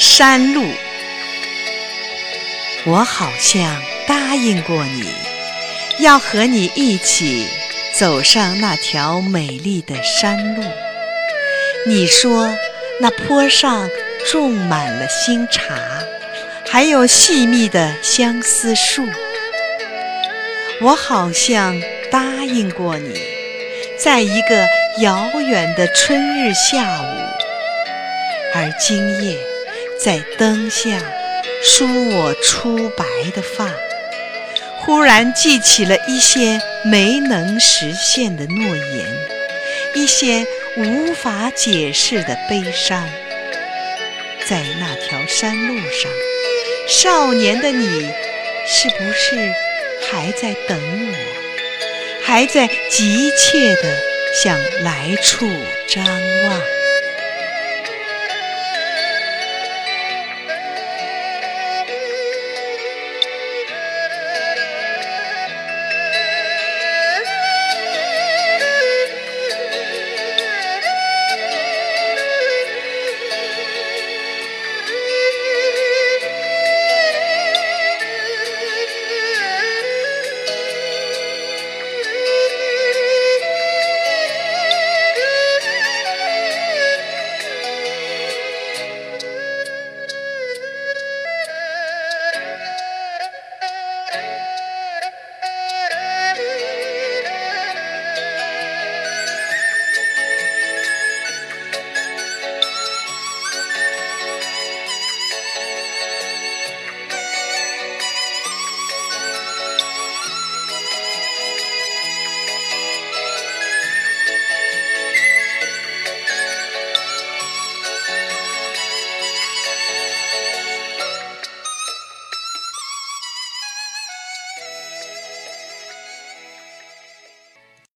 山路，我好像答应过你，要和你一起走上那条美丽的山路。你说那坡上种满了新茶，还有细密的相思树。我好像答应过你，在一个遥远的春日下午，而今夜在灯下梳我初白的发，忽然记起了一些没能实现的诺言，一些无法解释的悲伤。在那条山路上，少年的你，是不是？还在等我，还在急切地向来处张望。